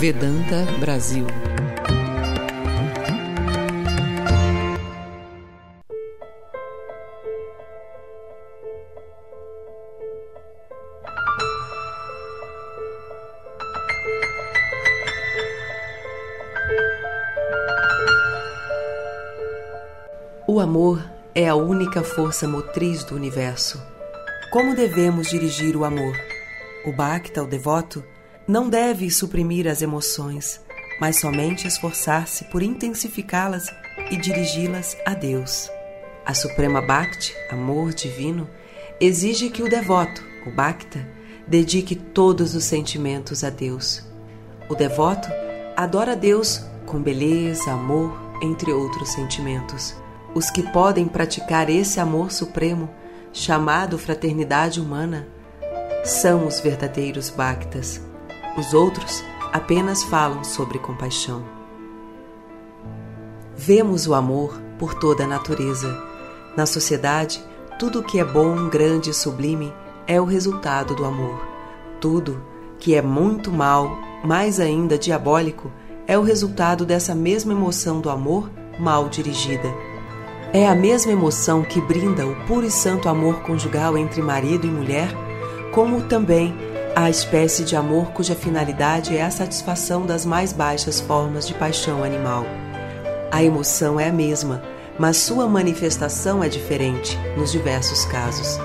Vedanta Brasil. O amor é a única força motriz do universo. Como devemos dirigir o amor? O Bhakta, o devoto, não deve suprimir as emoções, mas somente esforçar-se por intensificá-las e dirigi-las a Deus. A Suprema Bhakti, amor divino, exige que o devoto, o Bhakta, dedique todos os sentimentos a Deus. O devoto adora Deus com beleza, amor, entre outros sentimentos. Os que podem praticar esse amor supremo, chamado fraternidade humana, são os verdadeiros Bhaktas. Os outros apenas falam sobre compaixão. Vemos o amor por toda a natureza. Na sociedade, tudo que é bom, grande e sublime é o resultado do amor. Tudo que é muito mal, mais ainda diabólico, é o resultado dessa mesma emoção do amor mal dirigida. É a mesma emoção que brinda o puro e santo amor conjugal entre marido e mulher, como também a espécie de amor cuja finalidade é a satisfação das mais baixas formas de paixão animal. A emoção é a mesma, mas sua manifestação é diferente nos diversos casos.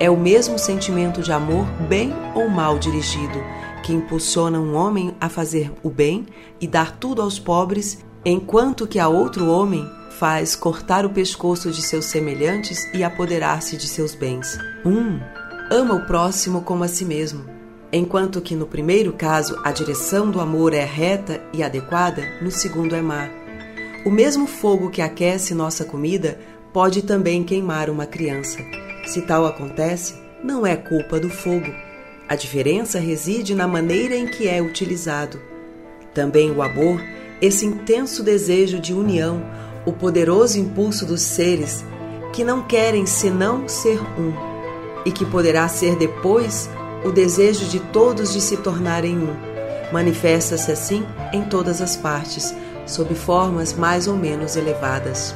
É o mesmo sentimento de amor bem ou mal dirigido que impulsiona um homem a fazer o bem e dar tudo aos pobres, enquanto que a outro homem faz cortar o pescoço de seus semelhantes e apoderar-se de seus bens. Um ama o próximo como a si mesmo, enquanto que no primeiro caso a direção do amor é reta e adequada, no segundo é má. O mesmo fogo que aquece nossa comida pode também queimar uma criança. Se tal acontece, não é culpa do fogo. A diferença reside na maneira em que é utilizado. Também o amor, esse intenso desejo de união, o poderoso impulso dos seres que não querem senão ser um, e que poderá ser depois o desejo de todos de se tornarem um. Manifesta-se assim em todas as partes, sob formas mais ou menos elevadas.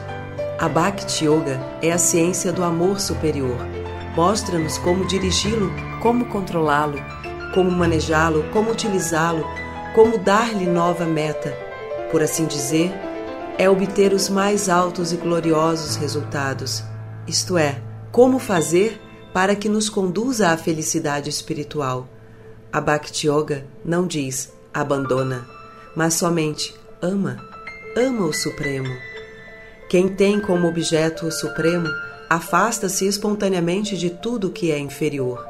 A Bhakti Yoga é a ciência do amor superior. Mostra-nos como dirigi-lo, como controlá-lo, como manejá-lo, como utilizá-lo, como dar-lhe nova meta. Por assim dizer, é obter os mais altos e gloriosos resultados, isto é, como fazer para que nos conduza à felicidade espiritual. A Bhakti Yoga não diz abandona, mas somente ama, ama o Supremo. Quem tem como objeto o Supremo afasta-se espontaneamente de tudo que é inferior.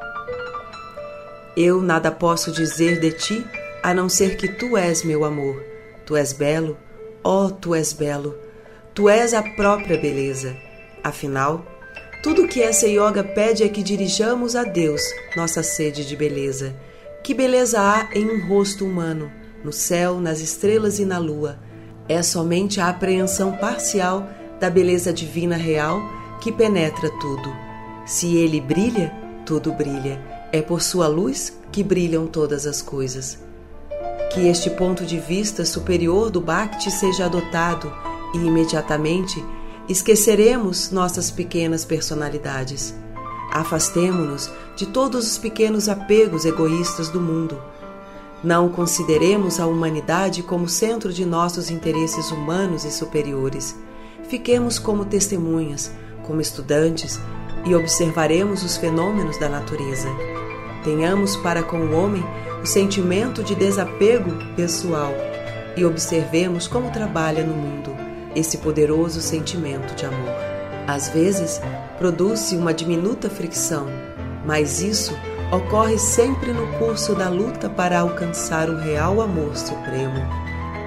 Eu nada posso dizer de ti a não ser que tu és meu amor, tu és belo, Oh, tu és belo, tu és a própria beleza. Afinal, tudo que essa yoga pede é que dirijamos a Deus nossa sede de beleza. Que beleza há em um rosto humano, no céu, nas estrelas e na lua? É somente a apreensão parcial da beleza divina real que penetra tudo. Se ele brilha, tudo brilha. É por sua luz que brilham todas as coisas que este ponto de vista superior do Bhakti seja adotado e imediatamente esqueceremos nossas pequenas personalidades. Afastemo-nos de todos os pequenos apegos egoístas do mundo. Não consideremos a humanidade como centro de nossos interesses humanos e superiores. Fiquemos como testemunhas, como estudantes e observaremos os fenômenos da natureza. Tenhamos para com o homem o sentimento de desapego pessoal e observemos como trabalha no mundo esse poderoso sentimento de amor. Às vezes, produz-se uma diminuta fricção, mas isso ocorre sempre no curso da luta para alcançar o real amor supremo.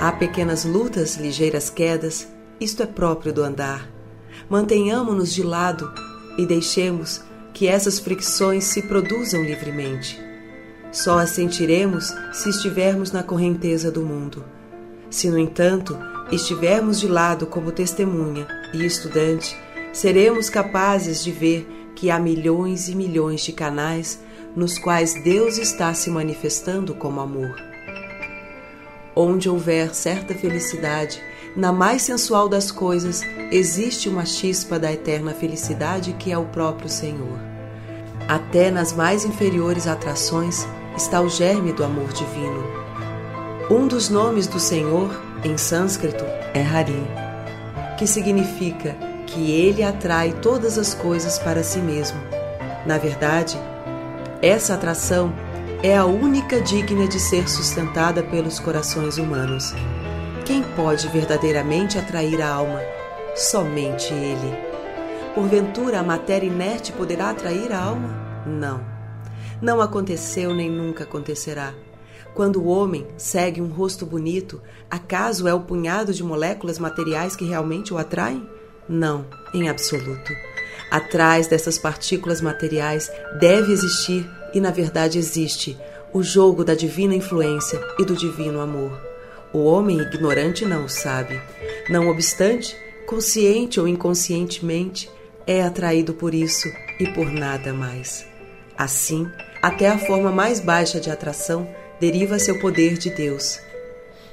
Há pequenas lutas, ligeiras quedas, isto é próprio do andar. Mantenhamo-nos de lado e deixemos que essas fricções se produzam livremente. Só a sentiremos se estivermos na correnteza do mundo. Se, no entanto, estivermos de lado como testemunha e estudante, seremos capazes de ver que há milhões e milhões de canais nos quais Deus está se manifestando como amor. Onde houver certa felicidade, na mais sensual das coisas, existe uma chispa da eterna felicidade que é o próprio Senhor. Até nas mais inferiores atrações está o germe do amor divino. Um dos nomes do Senhor, em sânscrito, é Hari, que significa que ele atrai todas as coisas para si mesmo. Na verdade, essa atração é a única digna de ser sustentada pelos corações humanos. Quem pode verdadeiramente atrair a alma? Somente Ele. Porventura a matéria inerte poderá atrair a alma? Não. Não aconteceu nem nunca acontecerá. Quando o homem segue um rosto bonito, acaso é o punhado de moléculas materiais que realmente o atraem? Não, em absoluto. Atrás dessas partículas materiais deve existir, e na verdade existe, o jogo da divina influência e do divino amor. O homem ignorante não o sabe. Não obstante, consciente ou inconscientemente, é atraído por isso e por nada mais. Assim, até a forma mais baixa de atração deriva seu poder de Deus.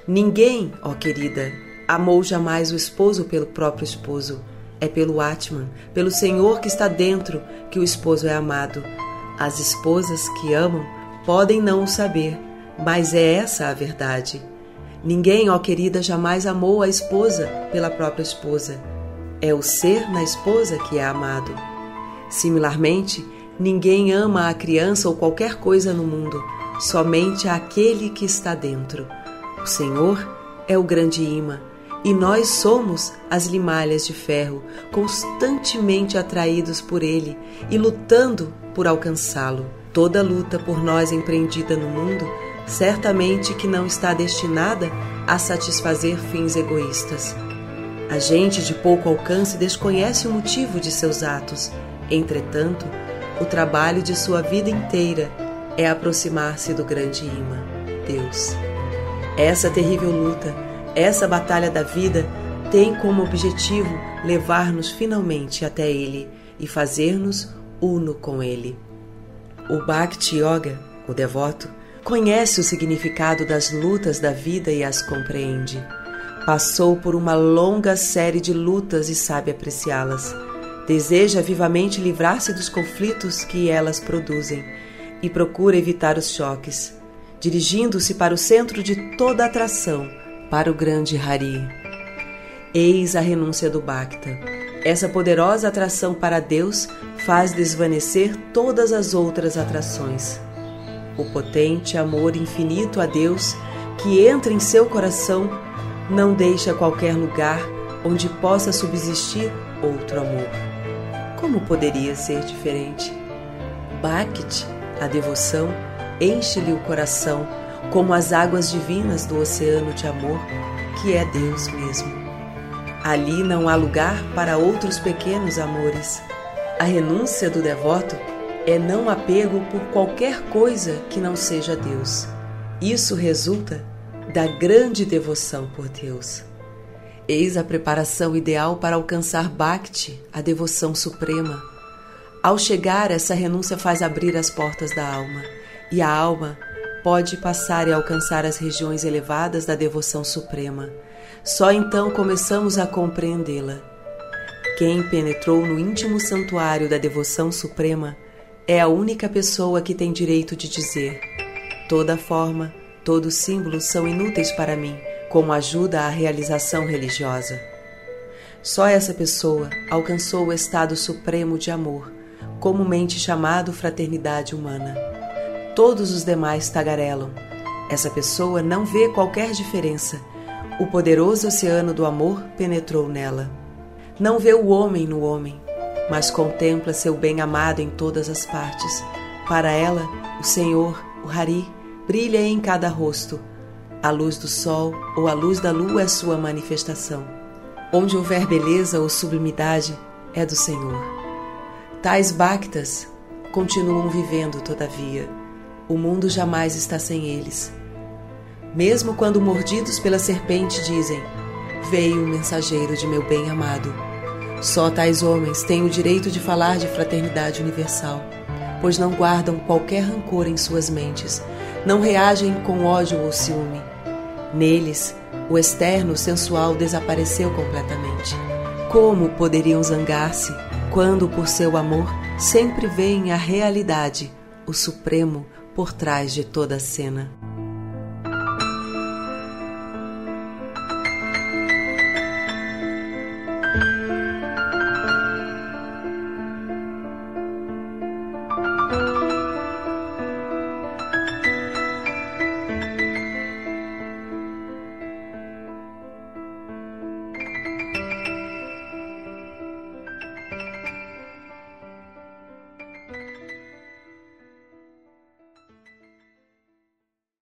Ninguém, ó querida, amou jamais o esposo pelo próprio esposo. É pelo Atman, pelo Senhor que está dentro, que o esposo é amado. As esposas que amam podem não o saber, mas é essa a verdade. Ninguém, ó querida, jamais amou a esposa pela própria esposa. É o ser na esposa que é amado. Similarmente, ninguém ama a criança ou qualquer coisa no mundo, somente aquele que está dentro. O Senhor é o grande imã e nós somos as limalhas de ferro, constantemente atraídos por ele e lutando por alcançá-lo. Toda luta por nós empreendida no mundo certamente que não está destinada a satisfazer fins egoístas. A gente de pouco alcance desconhece o motivo de seus atos. Entretanto, o trabalho de sua vida inteira é aproximar-se do grande imã, Deus. Essa terrível luta, essa batalha da vida, tem como objetivo levar-nos finalmente até Ele e fazer-nos uno com Ele. O Bhakti Yoga, o devoto, Conhece o significado das lutas da vida e as compreende. Passou por uma longa série de lutas e sabe apreciá-las. Deseja vivamente livrar-se dos conflitos que elas produzem e procura evitar os choques, dirigindo-se para o centro de toda atração, para o grande Hari. Eis a renúncia do Bhakta. Essa poderosa atração para Deus faz desvanecer todas as outras atrações. O potente amor infinito a Deus que entra em seu coração não deixa qualquer lugar onde possa subsistir outro amor. Como poderia ser diferente? Bhakti, a devoção, enche-lhe o coração como as águas divinas do oceano de amor, que é Deus mesmo. Ali não há lugar para outros pequenos amores. A renúncia do devoto é não apego por qualquer coisa que não seja Deus. Isso resulta da grande devoção por Deus. Eis a preparação ideal para alcançar Bhakti, a devoção suprema. Ao chegar, essa renúncia faz abrir as portas da alma, e a alma pode passar e alcançar as regiões elevadas da devoção suprema. Só então começamos a compreendê-la. Quem penetrou no íntimo santuário da devoção suprema é a única pessoa que tem direito de dizer: toda forma, todo símbolo são inúteis para mim como ajuda à realização religiosa. Só essa pessoa alcançou o estado supremo de amor, comumente chamado fraternidade humana. Todos os demais tagarelam. Essa pessoa não vê qualquer diferença. O poderoso oceano do amor penetrou nela. Não vê o homem no homem, mas contempla seu bem amado em todas as partes. Para ela, o Senhor, o Hari, brilha em cada rosto. A luz do sol ou a luz da lua é sua manifestação. Onde houver beleza ou sublimidade, é do Senhor. Tais bactas continuam vivendo, todavia. O mundo jamais está sem eles. Mesmo quando mordidos pela serpente, dizem: Veio o mensageiro de meu bem amado só tais homens têm o direito de falar de fraternidade universal, pois não guardam qualquer rancor em suas mentes, não reagem com ódio ou ciúme. Neles, o externo sensual desapareceu completamente. Como poderiam zangar-se quando, por seu amor, sempre veem a realidade, o supremo, por trás de toda a cena?